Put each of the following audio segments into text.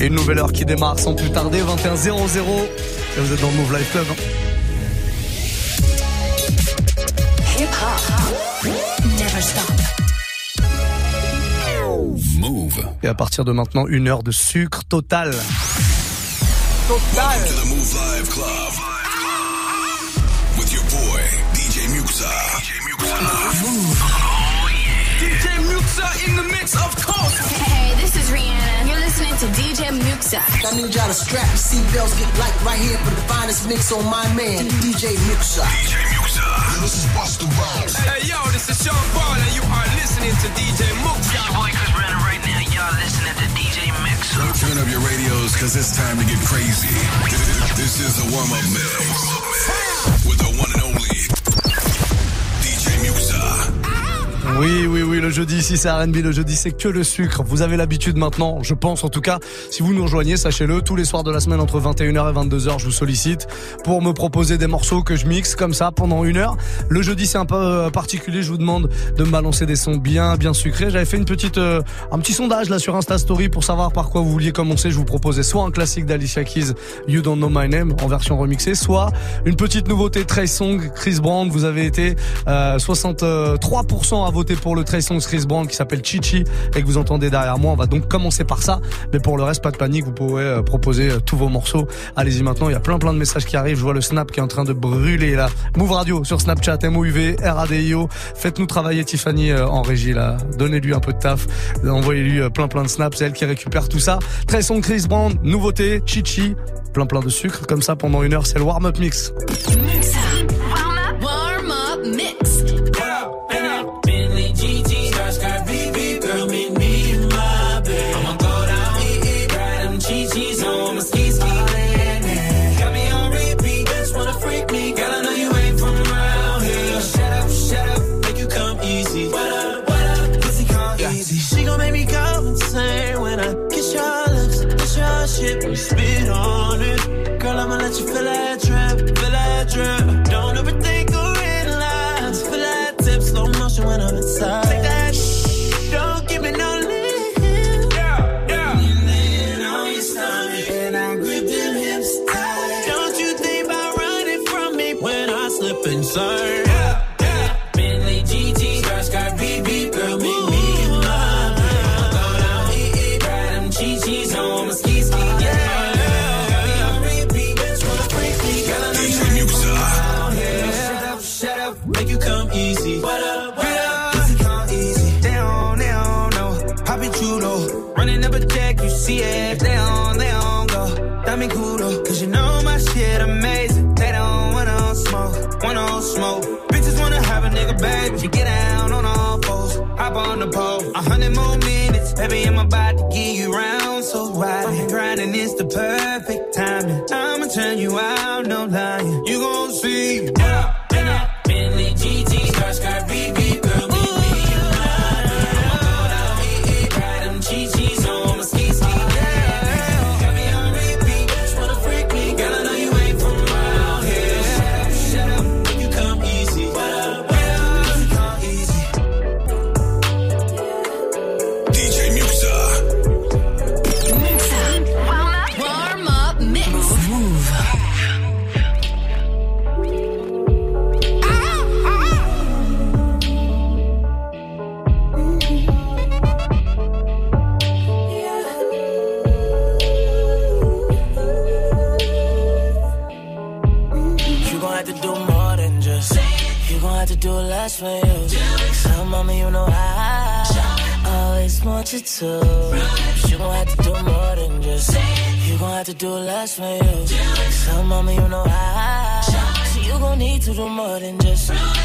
Et une nouvelle heure qui démarre sans plus tarder, 21 00 Et vous êtes dans le Move Life Club. Hein. Hip hop. Never stop. Move. Et à partir de maintenant, une heure de sucre total. Total. With your boy, DJ Muxxa. DJ in the mix, of course. Hey, this is Rihanna. You're listening to DJ Muxxa. I need y'all to strap your seatbelts, get light right here for the finest mix on my man, DJ Muxxa. DJ Muxxa. Yo, this is Busta Rhymes. Hey, yo, this is Sean Paul, and you are listening to DJ Muxxa. Your boy Chris Brandon right now. Y'all listening to DJ Muxxa. Turn up your radios, cause it's time to get crazy. This is a warm-up mix. With the one and only Oui, oui, oui, le jeudi ici c'est R&B, le jeudi c'est que le sucre. Vous avez l'habitude maintenant, je pense en tout cas. Si vous nous rejoignez, sachez-le, tous les soirs de la semaine entre 21h et 22h, je vous sollicite pour me proposer des morceaux que je mixe comme ça pendant une heure. Le jeudi c'est un peu euh, particulier, je vous demande de me balancer des sons bien, bien sucrés. J'avais fait une petite, euh, un petit sondage là sur Insta Story pour savoir par quoi vous vouliez commencer. Je vous proposais soit un classique d'Alicia Keys, You Don't Know My Name en version remixée, soit une petite nouveauté Trey Song, Chris Brown. Vous avez été euh, 63% à voter pour le Songz Chris Brown qui s'appelle Chichi et que vous entendez derrière moi. On va donc commencer par ça. Mais pour le reste, pas de panique. Vous pouvez euh, proposer euh, tous vos morceaux. Allez-y maintenant. Il y a plein plein de messages qui arrivent. Je vois le snap qui est en train de brûler là. Move Radio sur Snapchat, MOUV, RADIO. Faites-nous travailler Tiffany euh, en régie là. Donnez-lui un peu de taf. Envoyez-lui plein plein de snaps. C'est elle qui récupère tout ça. Songz Chris Brown, nouveauté, Chichi. Plein plein de sucre. Comme ça pendant une heure, c'est le warm-up mix. I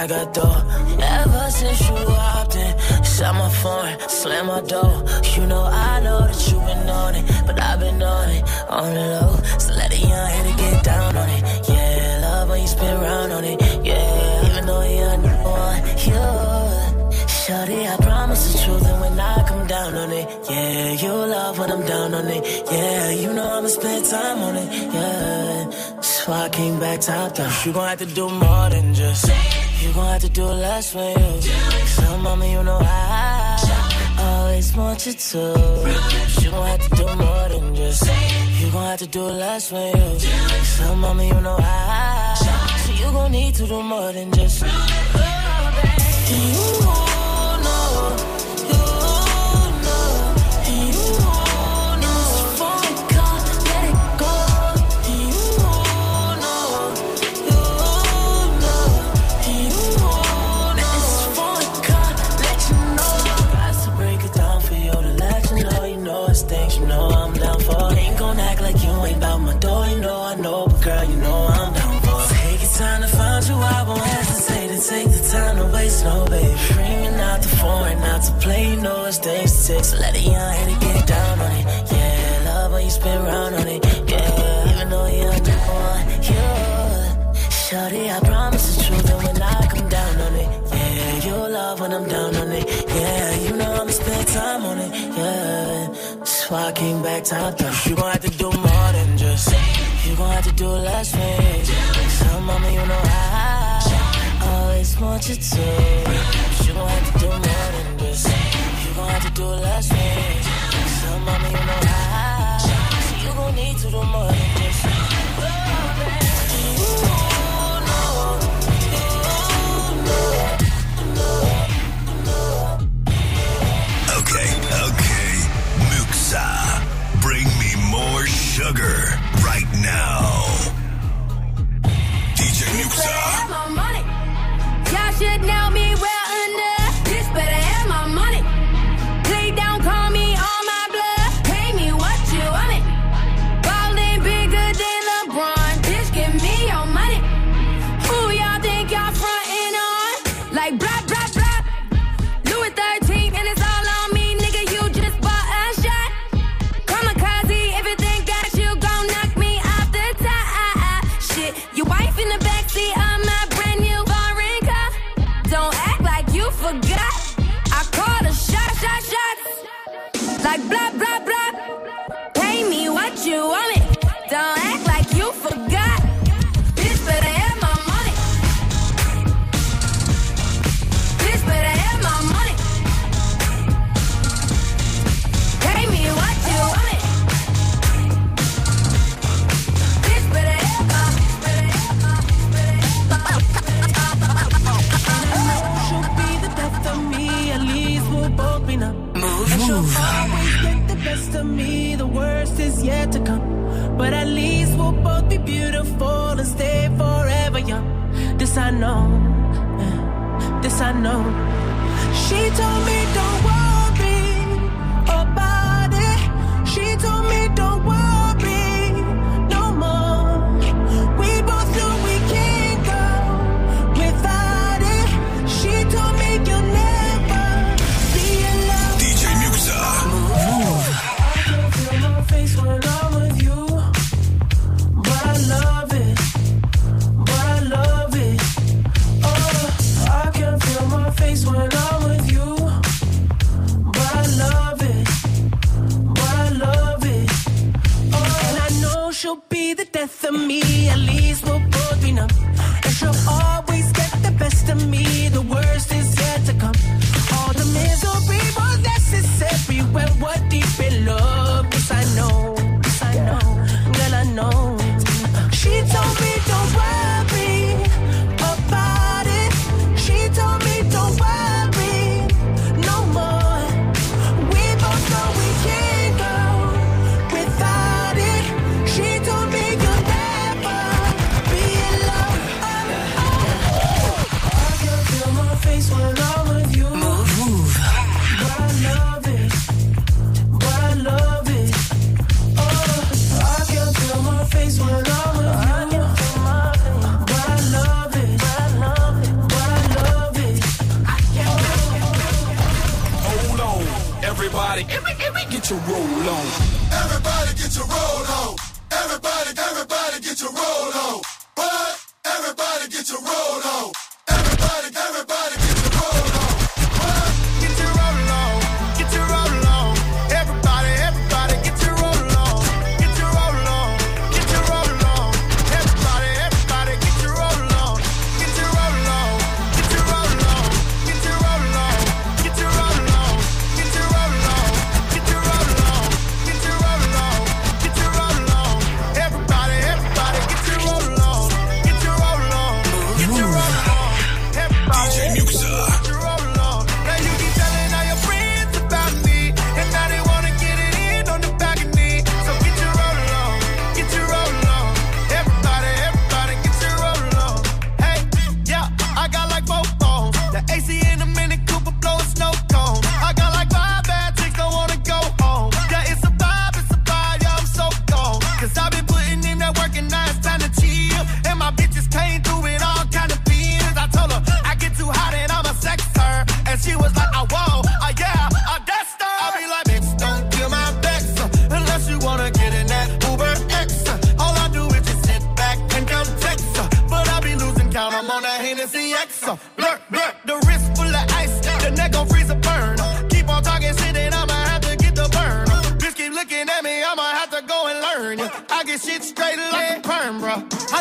I got dough. Ever since you hopped in, shut my phone, slam my door. You know I know that you been on it, but I've been on it on the low. So let a young hitter get down on it. Yeah, love when you spin round on it. Yeah, even though you're number one, you. Shorty, I promise the truth, and when I come down on it, yeah, you love when I'm down on it. Yeah, you know I'ma spend time on it. Yeah, so I came back top down. You gon' have to do more than just. You gon' have to do less for you. So, mama, you know I always want you to. You gon' have to do more than just. You gon' have to do less for you. So, mama, you know I. So, you gon' need to do more than just.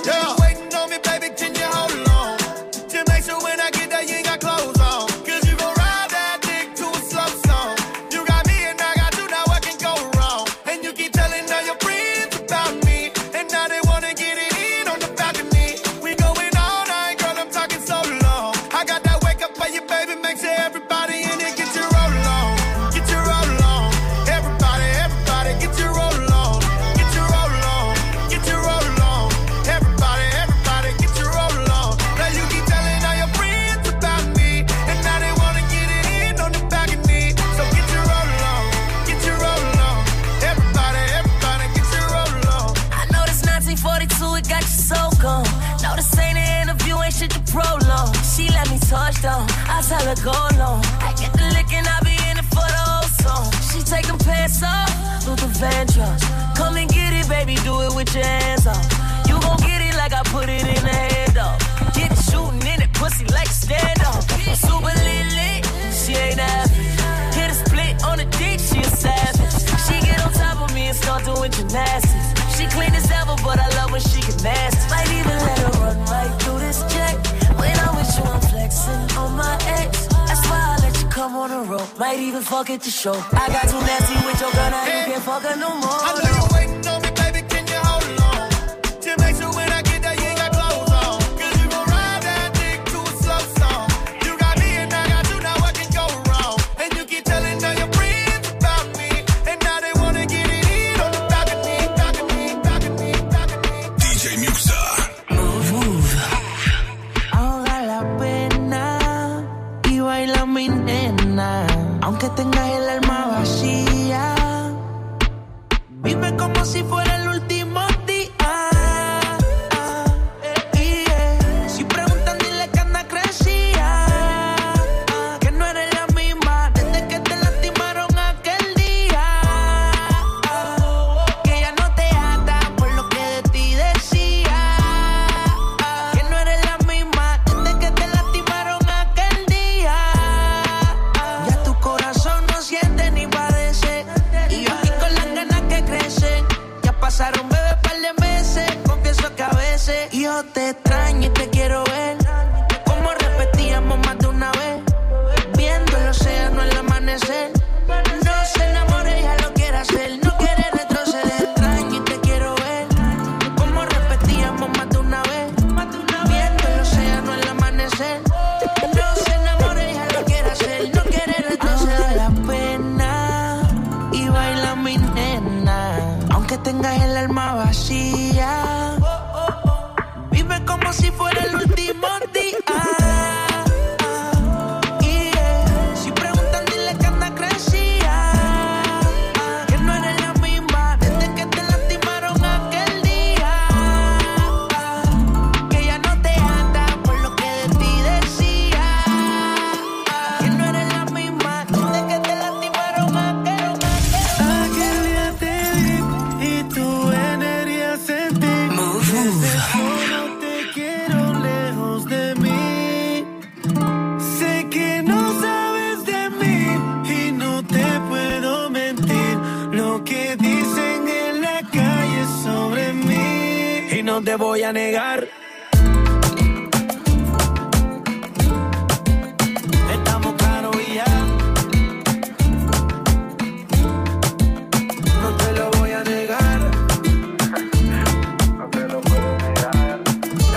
Yeah. show. te voy a negar. Estamos claros y ya. No te lo voy a negar. no te lo puedo negar.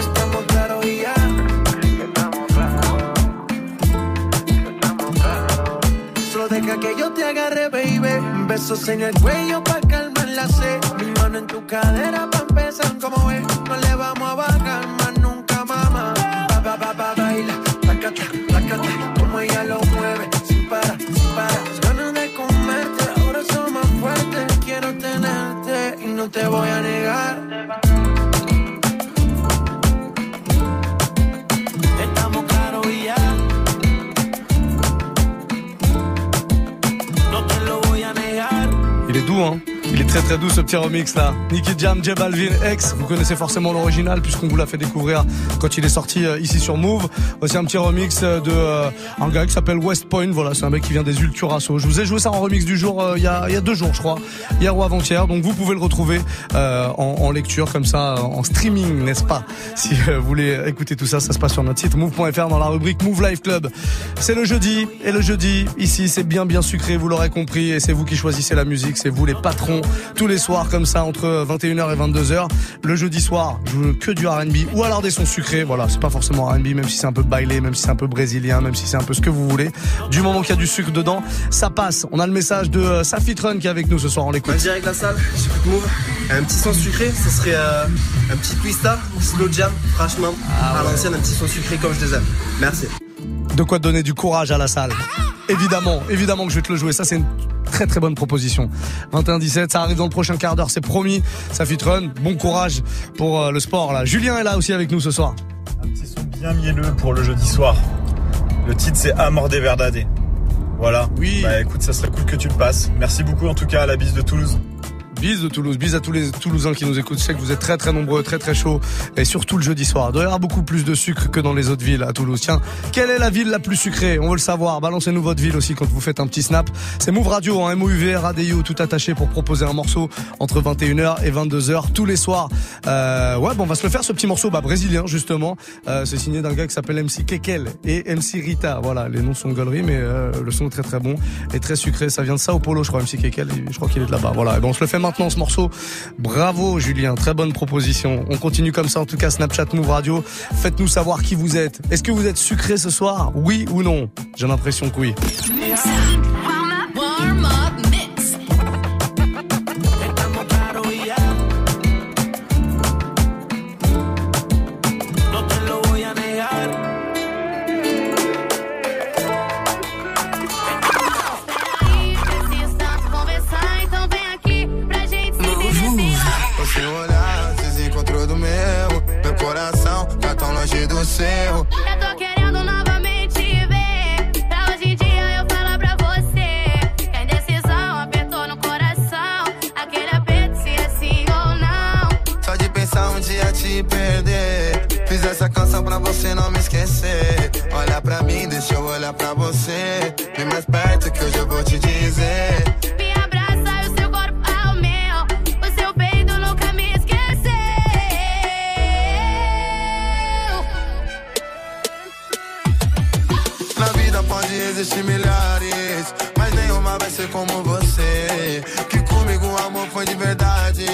Estamos claros y ya. Estamos claros. Estamos claros. Solo deja que yo te agarre, baby. Besos en el cuello en tu cadera para empezar. Como ves, no le vamos a bajar Très très doux ce petit remix là. Nicky Jam, J X. Vous connaissez forcément l'original puisqu'on vous l'a fait découvrir quand il est sorti euh, ici sur Move. Voici un petit remix euh, de euh, gars qui s'appelle West Point. Voilà, c'est un mec qui vient des Ulturasso. Je vous ai joué ça en remix du jour il y, a, deux jours je crois, hier ou avant-hier. Donc vous pouvez le retrouver en, en lecture comme ça, en streaming, n'est-ce pas? Si vous voulez écouter tout ça, ça se passe sur notre site move.fr dans la rubrique Move Life Club. C'est le jeudi et le jeudi ici c'est bien bien sucré, vous l'aurez compris et c'est vous qui choisissez la musique, c'est vous les patrons tous les soirs comme ça entre 21h et 22h. Le jeudi soir, je veux que du R&B ou alors des sons sucrés. Voilà, c'est pas forcément R&B même si c'est un peu bailé, même si c'est un peu brésilien, même si c'est un peu ce que vous voulez. Du moment qu'il y a du sucre dedans, ça passe. On a le message de euh, qui est avec nous ce soir, on l'écoute. Direct la salle, j'écoute Move. Un petit son sucré, ce serait euh, un petit twista, slow jam, franchement, à l'ancienne, un petit son sucré comme je les aime. Merci. De quoi donner du courage à la salle. Évidemment, évidemment que je vais te le jouer. Ça, c'est une très très bonne proposition. 21-17, ça arrive dans le prochain quart d'heure, c'est promis. Ça fit run. Bon courage pour euh, le sport là. Julien est là aussi avec nous ce soir. Un petit son bien mielleux pour le jeudi soir. Le titre c'est Amor de Verdade. Voilà. Oui. Bah écoute, ça serait cool que tu le passes. Merci beaucoup en tout cas à la bise de Toulouse. Bise de Toulouse, bise à tous les Toulousains qui nous écoutent. Je sais que vous êtes très très nombreux, très très chauds. Et surtout le jeudi soir. Il y avoir beaucoup plus de sucre que dans les autres villes à Toulouse. Tiens, quelle est la ville la plus sucrée? On veut le savoir. Balancez-nous votre ville aussi quand vous faites un petit snap. C'est Move Radio, hein, MOUV, Radio, tout attaché pour proposer un morceau entre 21h et 22h tous les soirs. Euh, ouais, bon, on va se le faire ce petit morceau bah, brésilien justement. Euh, c'est signé d'un gars qui s'appelle MC Kekel et MC Rita. Voilà, les noms sont gauleries, mais euh, le son est très très bon et très sucré. Ça vient de Sao Paulo, je crois, MC Kekel. Je crois qu'il est de là-bas. Voilà, et bon, on se le fait ce morceau. Bravo Julien, très bonne proposition. On continue comme ça en tout cas Snapchat Move Radio. Faites-nous savoir qui vous êtes. Est-ce que vous êtes sucré ce soir? Oui ou non? J'ai l'impression que oui. Seu. Eu tô querendo novamente te ver. Pra hoje em dia eu falar pra você. Que a indecisão apertou no coração. Aquele aperto se é sim ou não. Só de pensar um dia te perder. Fiz essa canção pra você não me esquecer. Olha pra mim, deixa eu olhar pra você. Vem mais perto que hoje eu vou te dizer. Como você. Que comigo o amor foi de verdade,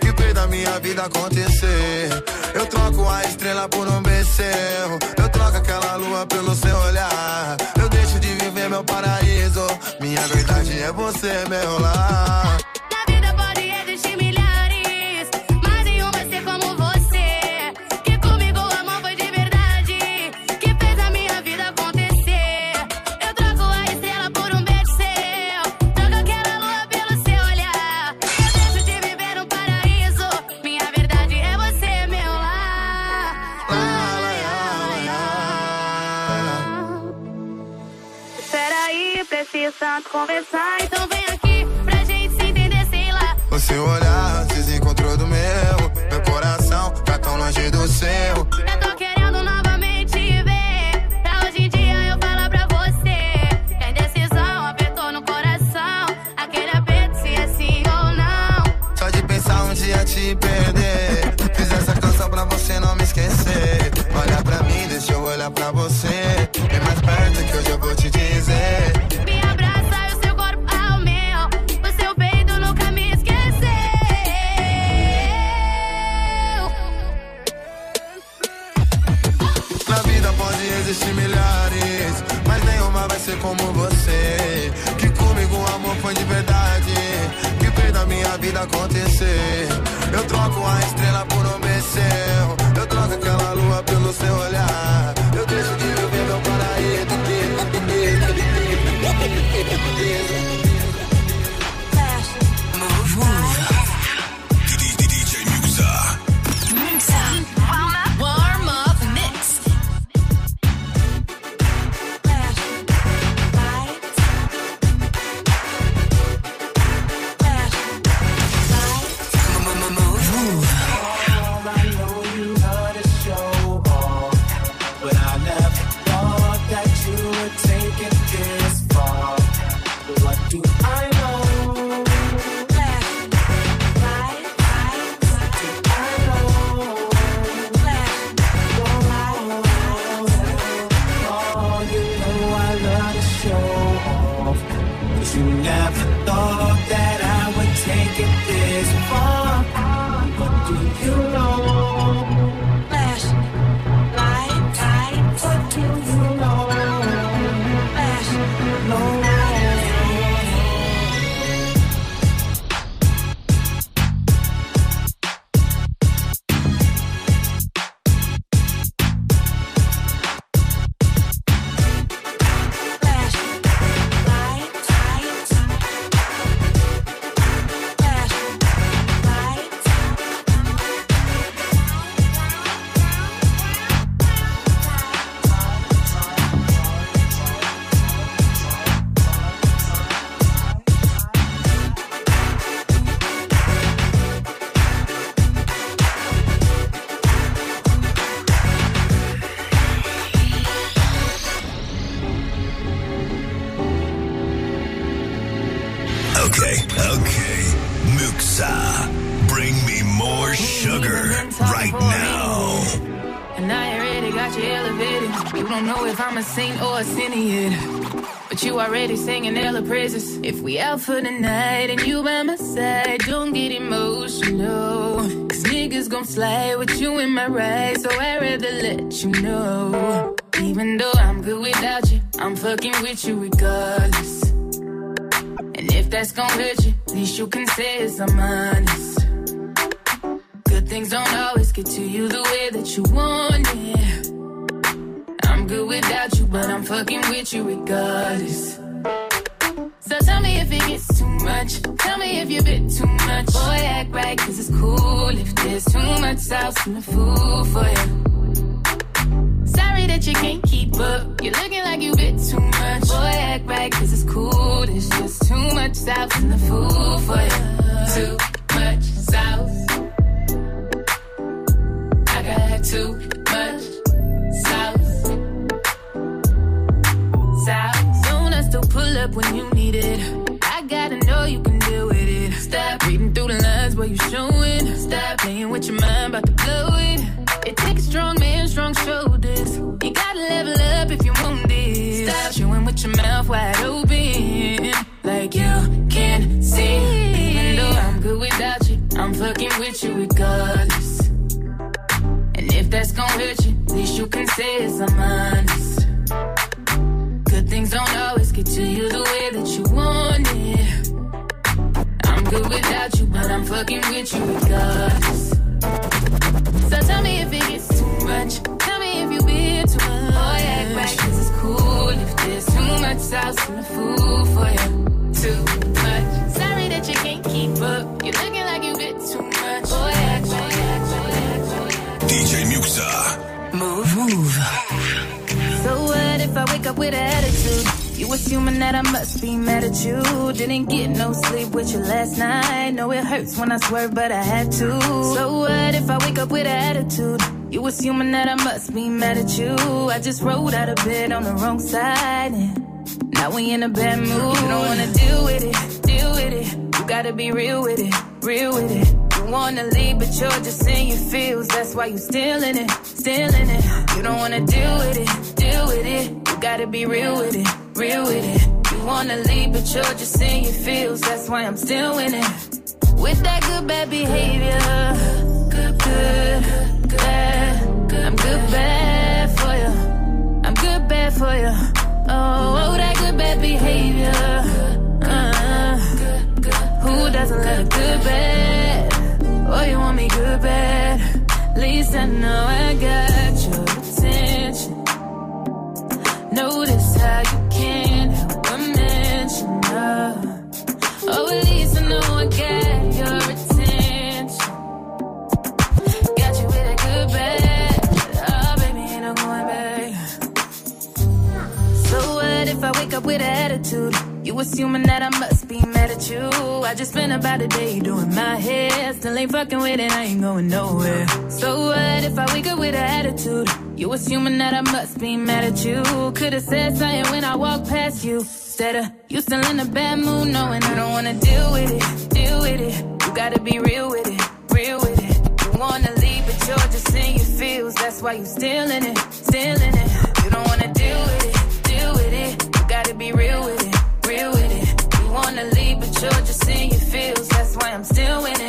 que fez da minha vida acontecer. Eu troco a estrela por um becerro, eu troco aquela lua pelo seu olhar. Eu deixo de viver meu paraíso, minha verdade é você, meu lar. Conversar, então vem aqui pra gente se entender, sei lá. O seu olhar desencontrou do meu, meu coração tá tão longe do seu. Vai ser como você. Que comigo o amor foi de verdade, que fez da minha vida acontecer. Eu troco a estrela por um don't know if I'm a saint or a sinner. But you already singing hella praises. If we out for the night and you by my side, don't get emotional. Cause niggas gon' slide with you in my ride. So I'd rather let you know. Even though I'm good without you, I'm fucking with you regardless. And if that's gon' hurt you, at least you can say it's I'm honest. Good things don't always get to you the way that you want it. Good without you, but I'm fucking with you regardless. So tell me if it gets too much. Tell me if you bit too much. Boy, act right, cause it's cool if there's too much sauce in the food for you. Sorry that you can't keep up. You're looking like you bit too much. Boy, act right, cause it's cool. There's just too much sauce in the food for you. Too much sauce. I got too Soon I still pull up when you need it. I gotta know you can deal with it. Stop reading through the lines while you're showing. Stop playing with your mind, about to blow it. It takes strong man, strong shoulders. You gotta level up if you want this. Stop chewing with your mouth wide open. Like you can see. Even though I'm good without you, I'm fucking with you regardless. And if that's gonna hurt you, at least you can say it's I'm honest. Things don't always get to you the way that you want it. I'm good without you, but I'm fucking with you regardless. So tell me if it gets too much. Tell me if you been too much. Boy, act right, cause it's cool if there's too much sauce in the food for you. Too much. Sorry that you can't keep up. You're looking like you bit too much. Oh, Boy, right, act right. DJ Muxxa. Up with attitude? You assuming that I must be mad at you. Didn't get no sleep with you last night. Know it hurts when I swerve, but I had to. So what if I wake up with attitude? You assuming that I must be mad at you. I just rolled out of bed on the wrong side. And now we in a bad mood. You don't wanna deal with it, deal with it. You gotta be real with it, real with it. You wanna leave, but you're just in your feels. That's why you still in it, still in it. You don't wanna deal with it, deal with it. You gotta be real with it, real with it. You wanna leave, but you're just in your feels. That's why I'm still in it. With that good bad behavior, good, good, good, bad. I'm good bad for you. I'm good bad for you. Oh, oh that good bad behavior. Uh, who doesn't love good bad? Oh, you want me good bad? Least I know I got attention. Notice how you can't help but mention her. Oh, at least I know I got your attention. Got you with a good bad. Oh, baby, ain't no going back. So what if I wake up with an attitude? You assuming that I must be mad at you. I just spent about a day doing my hair. Still ain't fucking with it, I ain't going nowhere. So what if I wake up with an attitude? You assuming that I must be mad at you. Could've said something when I walked past you. Instead of you still in a bad mood, knowing I don't wanna deal with it, deal with it. You gotta be real with it, real with it. You wanna leave, but you're just in your feels. That's why you still in it, still in it. You don't wanna deal with it, deal with it. You gotta be real with it, you're just in your feels. That's why I'm still in it.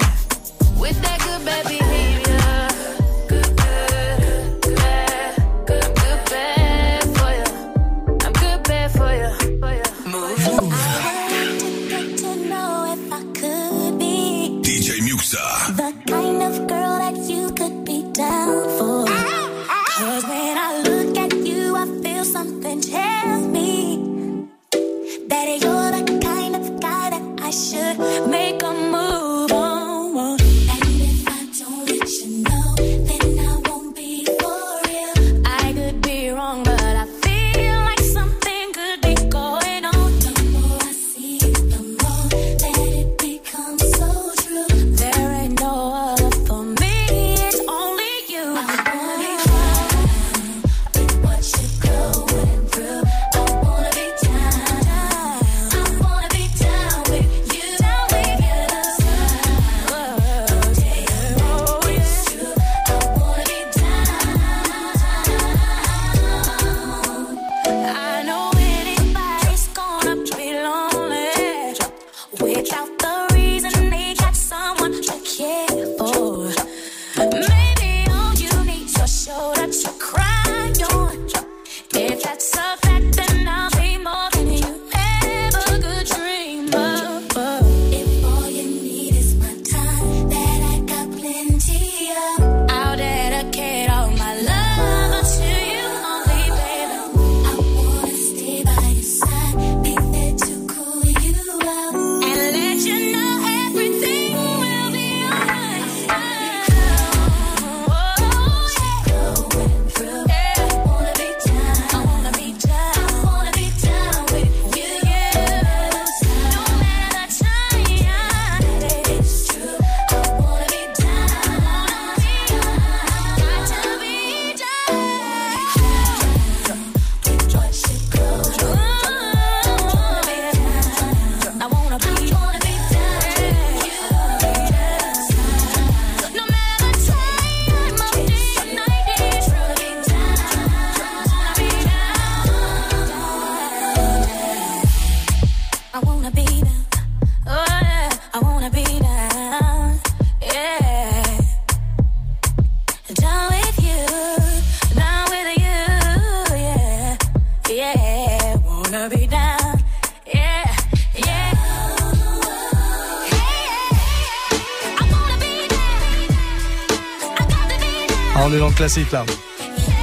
Classique là.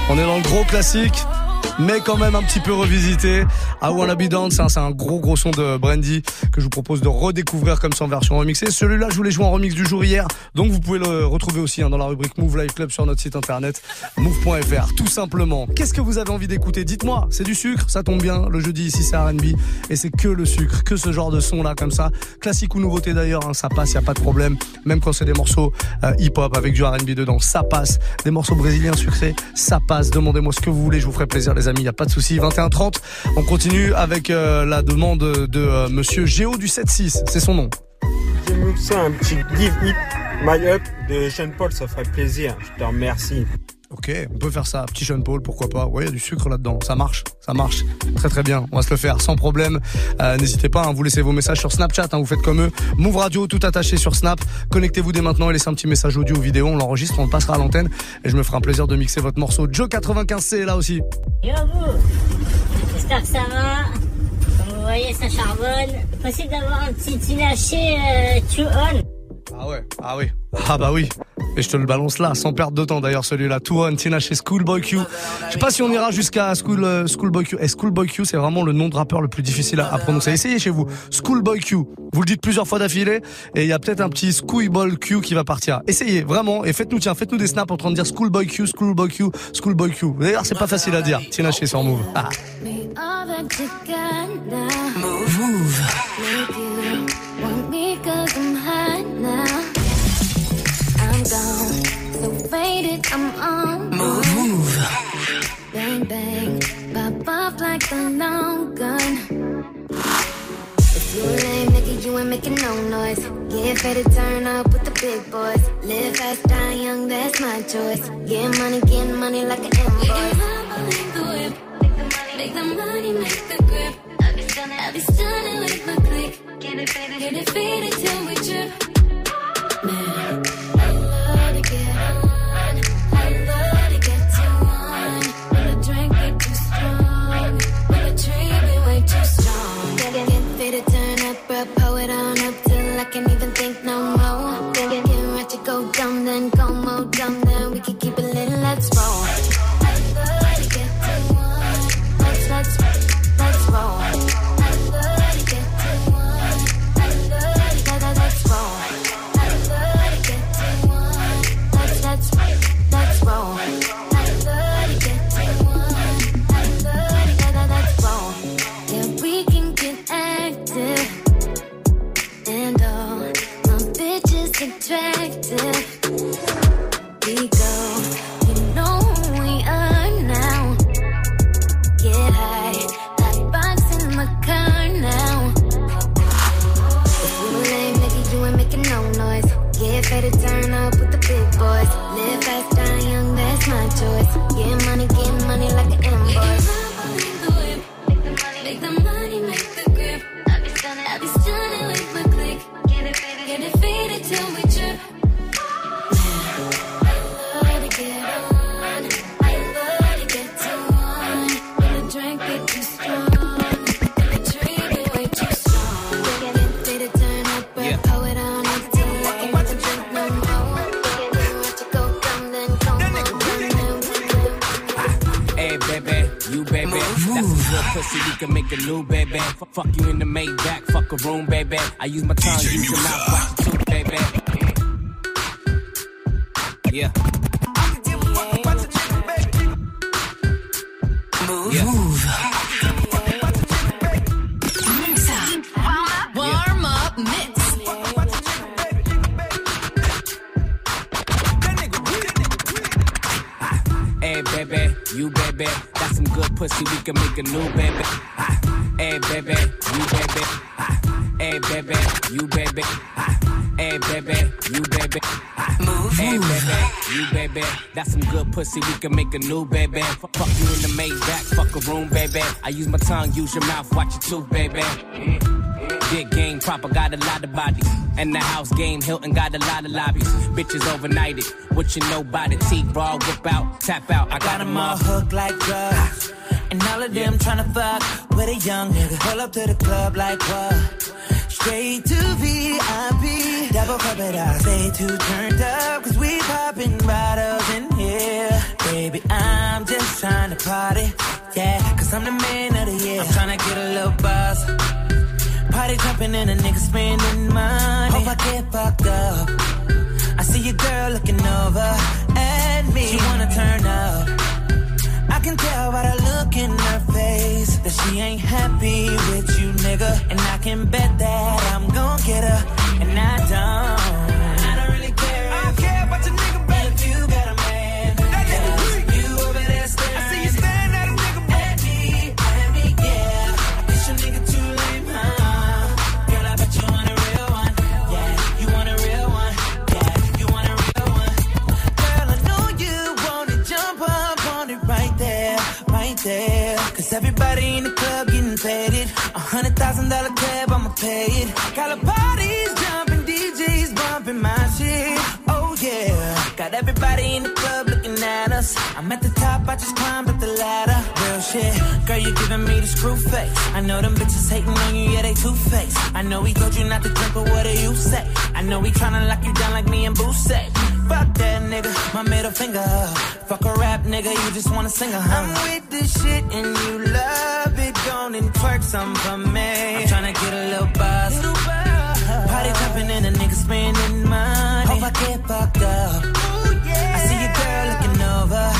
On est dans le gros classique mais quand même un petit peu revisité. I Wanna Be hein, c'est un gros gros son de Brandy que je vous propose de redécouvrir comme ça en version remixée. Celui-là, je voulais jouer en remix du jour hier, donc vous pouvez le retrouver aussi hein, dans la rubrique Move Live Club sur notre site internet move.fr, tout simplement. Qu'est-ce que vous avez envie d'écouter? Dites-moi, c'est du sucre, ça tombe bien, le jeudi ici c'est R&B, et c'est que le sucre, que ce genre de son là comme ça. Classique ou nouveauté d'ailleurs, hein, ça passe, y a pas de problème, même quand c'est des morceaux euh, hip-hop avec du R&B dedans, ça passe. Des morceaux brésiliens sucrés, ça passe. Demandez-moi ce que vous voulez, je vous ferai plaisir les amis, y a pas de souci. 21-30, on continue avec euh, la demande de euh, Monsieur Géo du 7-6, c'est son nom. J'ai un petit Give It My Up de Sean Paul, ça ferait plaisir. Je te remercie. Ok, on peut faire ça. Petit Sean Paul, pourquoi pas. Ouais, il y a du sucre là-dedans. Ça marche, ça marche. Très très bien. On va se le faire sans problème. Euh, N'hésitez pas, hein, vous laissez vos messages sur Snapchat. Hein, vous faites comme eux. Move Radio, tout attaché sur Snap. Connectez-vous dès maintenant et laissez un petit message audio ou vidéo. On l'enregistre, on le passera à l'antenne. Et je me ferai un plaisir de mixer votre morceau. Joe 95C est là aussi. Yo vous J'espère que ça va. Comme vous voyez, ça charbonne. Possible d'avoir un petit tinaché euh, On Ah ouais, ah oui. Ah bah oui. Et je te le balance là, sans perdre de temps d'ailleurs celui-là. On, Tina chez Schoolboy Q. Je sais pas si on ira jusqu'à School, euh, Schoolboy Q. Et Schoolboy Q, c'est vraiment le nom de rappeur le plus difficile à, à prononcer. Essayez chez vous. Schoolboy Q. Vous le dites plusieurs fois d'affilée. Et il y a peut-être un petit Schoolboy Q qui va partir. Essayez, vraiment. Et faites-nous, tiens, faites-nous des snaps en train de dire Schoolboy Q, Schoolboy Q, Schoolboy Q. D'ailleurs, c'est pas facile à dire. Tina chez sur Move. Ah. Now. Move. I'm gone. So faded, I'm on. Move. Move. Bang, bang. Pop off like a long gun. If you a lame nigga, you ain't making no noise. Get ready to turn up with the big boys. Live fast, die young, that's my choice. Get money, get money like an invoice. Make the whip. Make the money, make the grip. I'll be stunning, I'll be stunning with my click. Get it faded, get it faded till we trip. Man, Can't even think no more. Room, baby. I use my tongue, use your mouth, watch the tooth, baby. Yeah. Mouv'. Warm up mix. Hey, baby, you baby. Got some good pussy, we can make a new baby. Hey, baby, you baby. Hey, baby, you baby. Hey, baby, you baby. Mouv', Hey, baby, you baby. That's some good pussy, we can make a new baby. Fuck you in the Maybach, fuck a room, baby. I use my tongue, use your mouth, watch your tooth, baby. Big game, proper got a lot of bodies. And the house game, Hilton got a lot of lobbies. Bitches overnighted, what you know by the T raw, whip out, tap out. I got, got them all hooked like drugs. And all of them yeah. tryna fuck with a young nigga. Pull up to the club like what? Straight to VIP. Double cup it, I stay too turned up. Cause we popping bottles in here. Baby, I'm just trying to party. Yeah, cause I'm the man of the year. I'm tryna get a little buzz and a nigga spending money. Hope I get fucked up. I see your girl looking over at me. She wanna turn up. I can tell by the look in her face that she ain't happy with you, nigga. And I can bet that I'm gon' get her. And. I don't there. Cause everybody in the club getting faded. A hundred thousand dollar tab, I'ma pay it. Got a parties jumping, DJs bumping my everybody in the club looking at us. I'm at the top, I just climbed up the ladder. Real shit. Girl, you giving me the screw face. I know them bitches hating on you, yeah, they two faced. I know he told you not to drink, but what do you say? I know he tryna lock you down like me and Boo say. Fuck that nigga, my middle finger. Fuck a rap nigga, you just wanna sing a hum. I'm with this shit and you love it. Go on and twerk some for me. I'm tryna get a little buzz. Party jumping and a nigga spending money. Hope I get fucked up. I see your girl looking over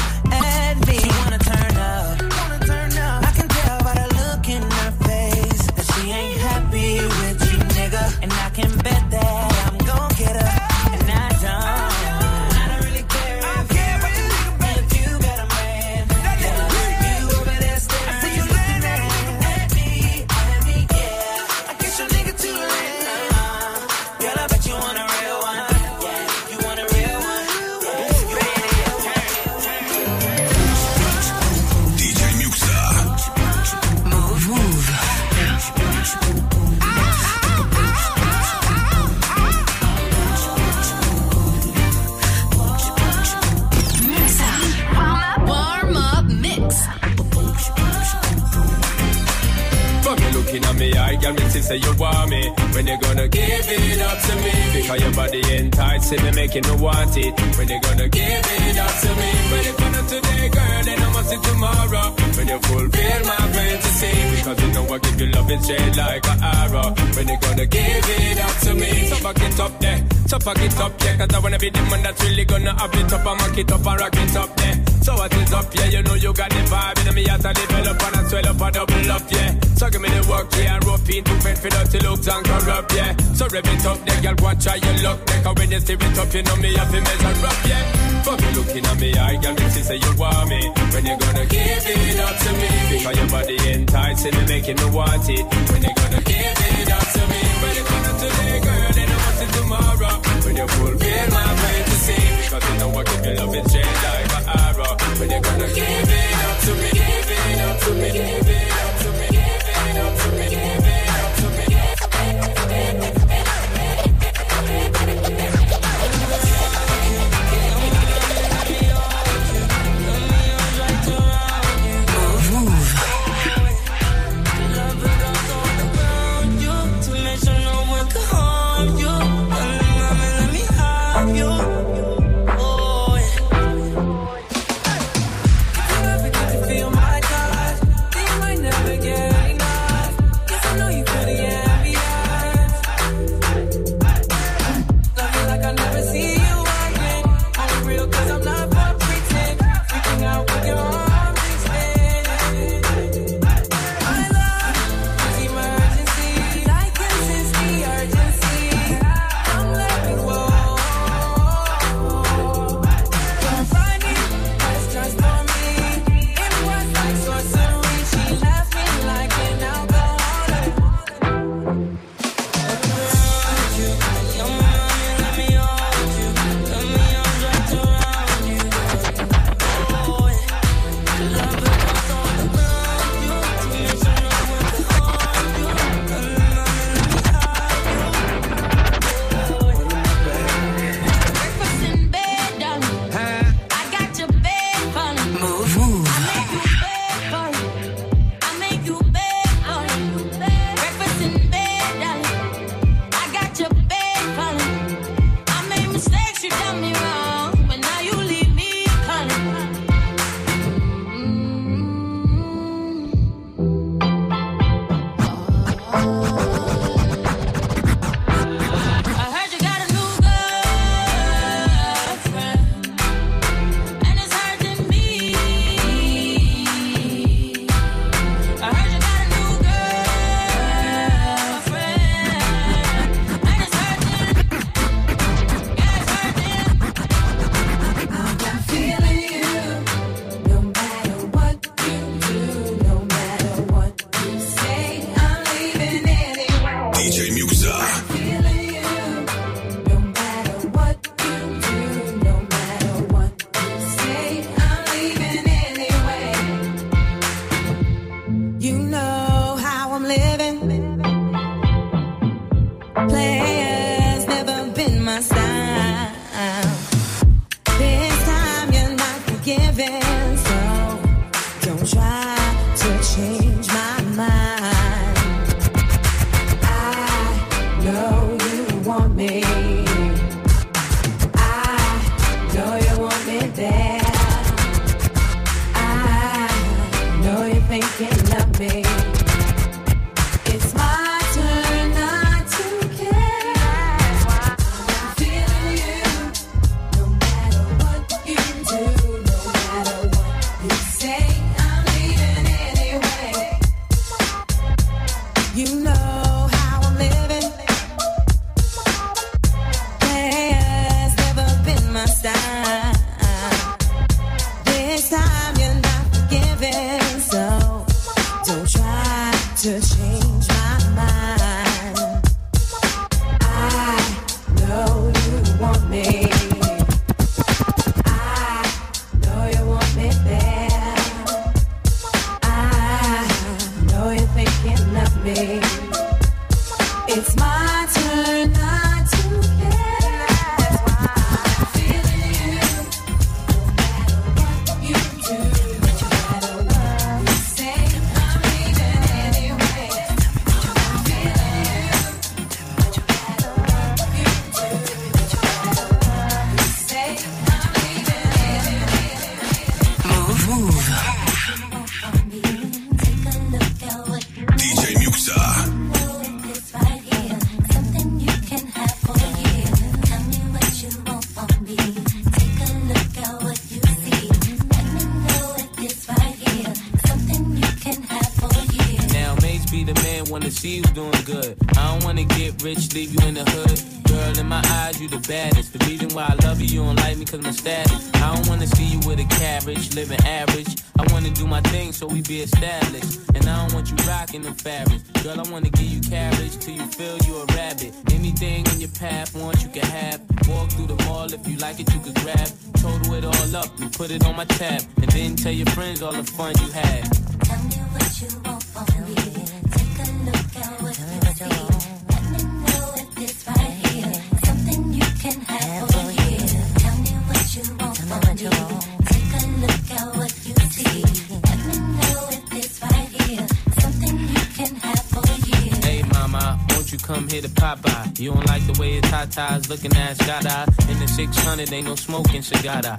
say you want me. When you gonna give it up to me? Because your body enticing me, making me want it. When you gonna give it up to me? When you gonna today, girl, then I must see tomorrow. When you fulfill my fantasy, because you know I give you love it straight like an arrow. When you gonna give it up to me? So fuck it up there, so fuck it up, yeah. Cause I wanna be the man that's really gonna have it up mock it up and rock it up there. So what is up, yeah? You know you got the vibe, and me out to develop and I swell up and double up, yeah. So give me the work, yeah, rope in to fend for dirty looks and corrupt, yeah. So rev it up, there, girl, and try your luck, there. Cause when you steer it up, you know me have to measure up, yeah. Fuck you looking at me, I girl, me say you want me. When you gonna give it up to me? Because your body enticing me, making me want it. When you gonna give it up to me? When you gonna today, girl, then I want it tomorrow. When you fulfill my fantasy, because you know I give you love it straight like an arrow. When you gonna give it up to me? Give it up to me, give it up to me, give it up to me, come here to Popeye? You don't like the way his hot ties looking at Scada. In the 600, ain't no smoking cigar.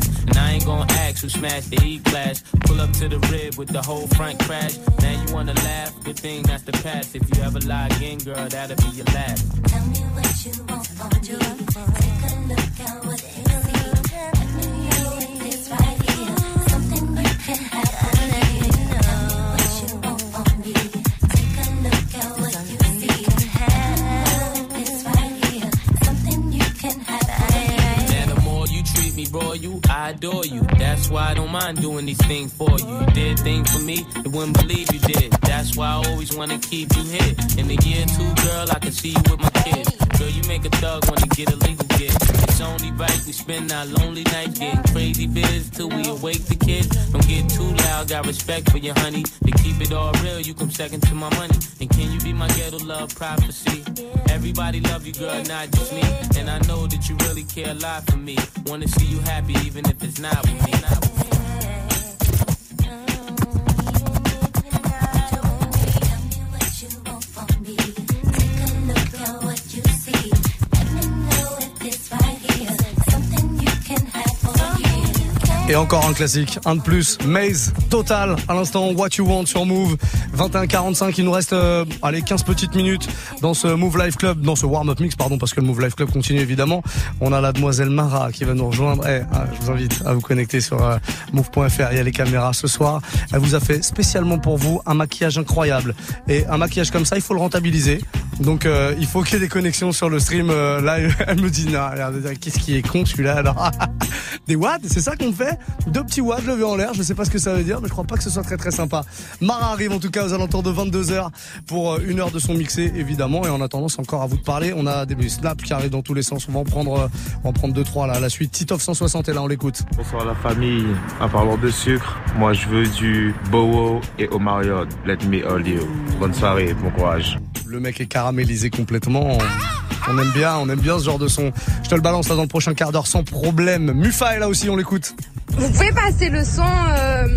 And I ain't gonna ask who smashed the E-class. Pull up to the rib with the whole front crash. Now you wanna laugh, good thing that's the past. If you ever lie again, girl, that'll be your last. Now you I adore you. That's why I don't mind doing these things for you. You did things for me, you wouldn't believe you did. That's why I always wanna keep you here. In the year or two, girl, I can see you with my kids. Girl, you make a thug wanna get a legal get. It's only right we spend our lonely nights getting crazy biz till we awake the kids. Don't get too loud, got respect for your honey. To keep it all real, you come second to my money. And can you be my ghetto love prophecy? Everybody love you, girl, not just me. And I know that you really care a lot for me. Wanna see you happy, even if it's not with me. Not with me. Et encore un classique, un de plus, Maze, Total, à l'instant, What You Want sur Move, 21-45, il nous reste, euh, allez, 15 petites minutes dans ce Move Life Club, dans ce warm-up mix, pardon, parce que le Move Life Club continue évidemment. On a la demoiselle Mara qui va nous rejoindre. Eh, ah, je vous invite à vous connecter sur euh, move.fr, il y a les caméras ce soir. Elle vous a fait spécialement pour vous un maquillage incroyable. Et un maquillage comme ça, il faut le rentabiliser. Donc euh, il faut qu'il y ait des connexions sur le stream. Euh, là, elle me dit non, regarde, qu'est-ce qui est con celui-là alors? Des watts, c'est ça qu'on fait? Deux petits watts levés en l'air. Je sais pas ce que ça veut dire, mais je crois pas que ce soit très très sympa. Mara arrive en tout cas aux alentours de 22 h pour euh, une heure de son mixé évidemment. Et en attendant, c'est encore à vous de parler. On a des snaps qui arrivent dans tous les sens. On va en prendre, euh, on va en prendre deux trois là. La suite, Titoff 160 est là, on l'écoute. Bonsoir la famille. En parlant de sucre, moi je veux du Bowo et Omarion. Let me hold you. Bonne soirée, bon courage. Le mec est caramélisé complètement. On aime bien, on aime bien ce genre de son. Je te le balance là dans le prochain quart d'heure sans problème. Mufa est là aussi, on l'écoute. Vous pouvez passer le son, euh,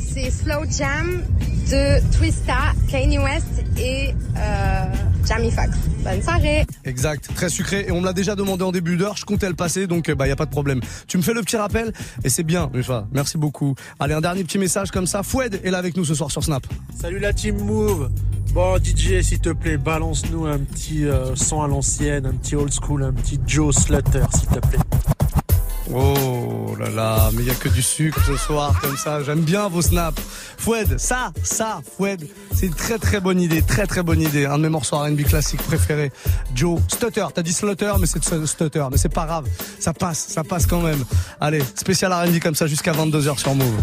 c'est Slow Jam de Twista, Kanye West et euh, Jamie Foxx. Bonne soirée. Exact, très sucré et on me l'a déjà demandé en début d'heure, je comptais le passer donc euh, bah y a pas de problème. Tu me fais le petit rappel et c'est bien Mufa, merci beaucoup. Allez un dernier petit message comme ça, Foued est là avec nous ce soir sur Snap. Salut la team Move. Bon DJ, s'il te plaît, balance-nous un petit euh, son à l'ancienne, un petit old school, un petit Joe Slutter, s'il te plaît. Oh là là, mais il y a que du sucre ce soir comme ça. J'aime bien vos snaps. Foued, ça, ça, Foued, c'est une très très bonne idée, très très bonne idée. Un de mes morceaux R&B classiques préférés. Joe, Stutter, t'as dit Slutter, mais c'est Stutter, mais c'est pas grave, ça passe, ça passe quand même. Allez, spécial R&B comme ça jusqu'à 22h sur Move.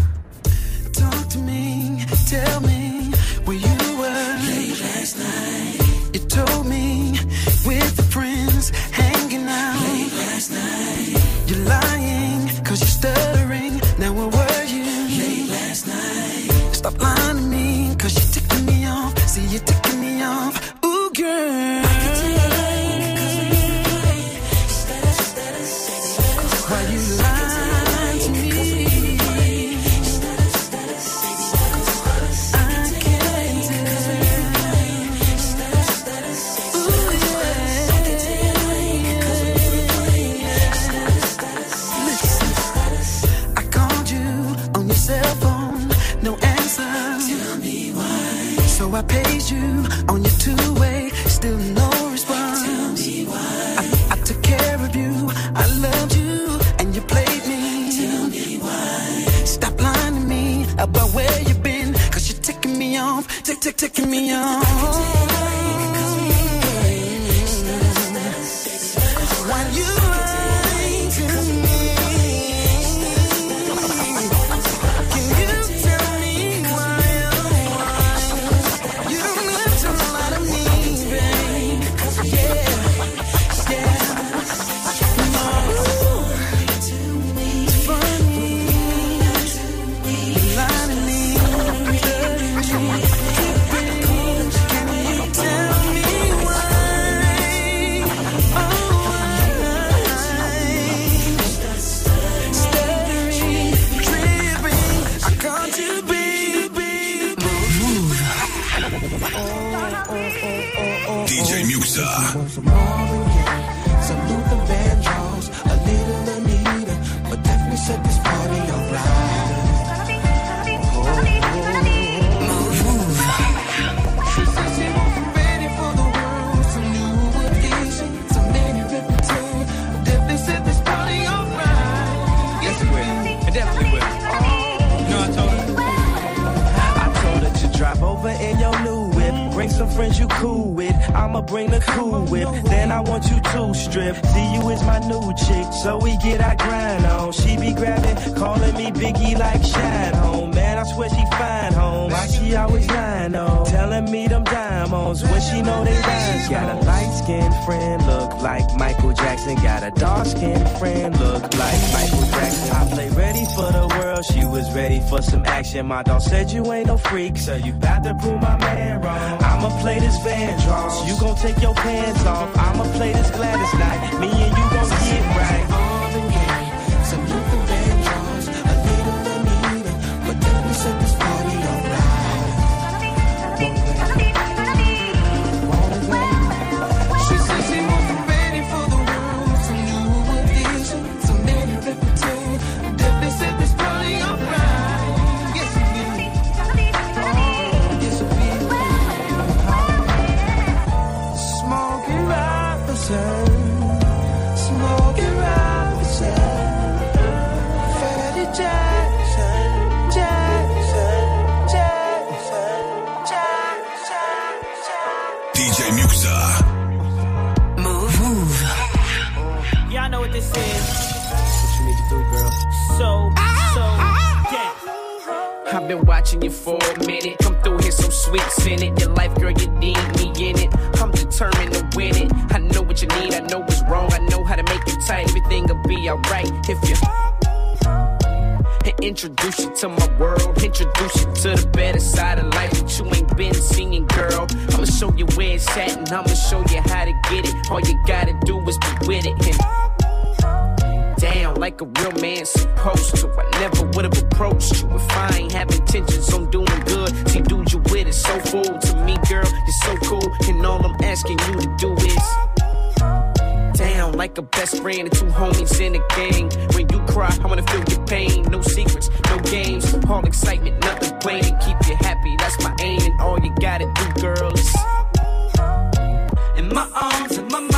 Friends you cool with. I'ma bring the cool whip. Then I want you to strip. See you is my new chick. So we get our grind on. She be grabbing, calling me Biggie like Shine Home. Man, I swear she fine home. Why she always lying on? Telling me them diamonds when she know they rhymes. Got a light skinned friend, look like Michael Jackson. Got a dark skinned friend, look like Michael Jackson. I play ready for the world. She was ready for some action. My dog said you ain't no freak, so you bout to prove my man wrong. I'ma play this Vandross. You gon' take your pants off. I'ma play this Gladys Knight. Me and you gon' get right. Watching you for a minute. Come through here so sweet, send it. Your life, girl, you need me in it. I'm determined to win it. I know what you need, I know what's wrong. I know how to make you tight. Everything will be alright if you introduce you to my world. Introduce you to the better side of life that you ain't been seeing, girl. I'ma show you where it's at and I'ma show you how to get it. All you gotta do is be with it. And down like a real man supposed to. I never would have approached you if I ain't have intentions on doing good. See, dude, you with it so full to me, girl. You're so cool, and all I'm asking you to do is down like a best friend and two homies in a gang. When you cry, I wanna feel your pain. No secrets, no games, all excitement, nothing plain. And keep you happy, that's my aim. And all you gotta do, girl, is In my arms, in my mind,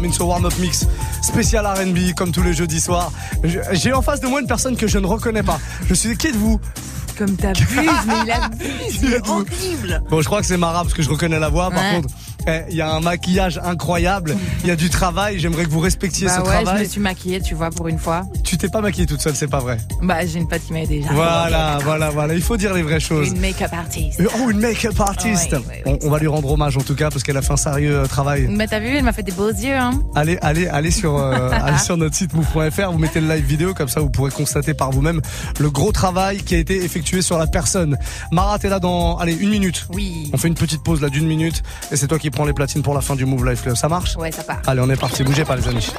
termine ce warm-up mix spécial R&B comme tous les jeudis soirs. J'ai en face de moi une personne que je ne reconnais pas. Je suis qui êtes-vous? Comme t'abuses, mais il abuse, il est horrible. Bon, je crois que c'est Mara parce que je reconnais la voix. Par Ouais. contre, eh, il y a un maquillage incroyable, il y a du travail. J'aimerais que vous respectiez Bah ce ouais, je me travail. suis maquillée, tu vois, pour une fois. Tu t'es pas maquillée toute seule, c'est pas vrai. Bah, j'ai une pote qui m'a aidé. Voilà, voilà, voilà. Il faut dire les vraies choses. Une make-up artiste. Euh, Oh, une make-up artiste. On, on va lui rendre hommage en tout cas parce qu'elle a fait un sérieux euh, travail. Mais t'as vu, elle m'a fait des beaux yeux, hein. Allez, allez, allez sur, euh, allez sur notre site move.fr, vous mettez le live vidéo, comme ça vous pourrez constater par vous-même le gros travail qui a été effectué sur la personne. Mara, t'es là dans, allez, une minute. Oui. On fait une petite pause là d'une minute et c'est toi qui prends les platines pour la fin du Move Life Club. Ça marche? Ouais, ça part. Allez, on est parti, bougez pas les amis.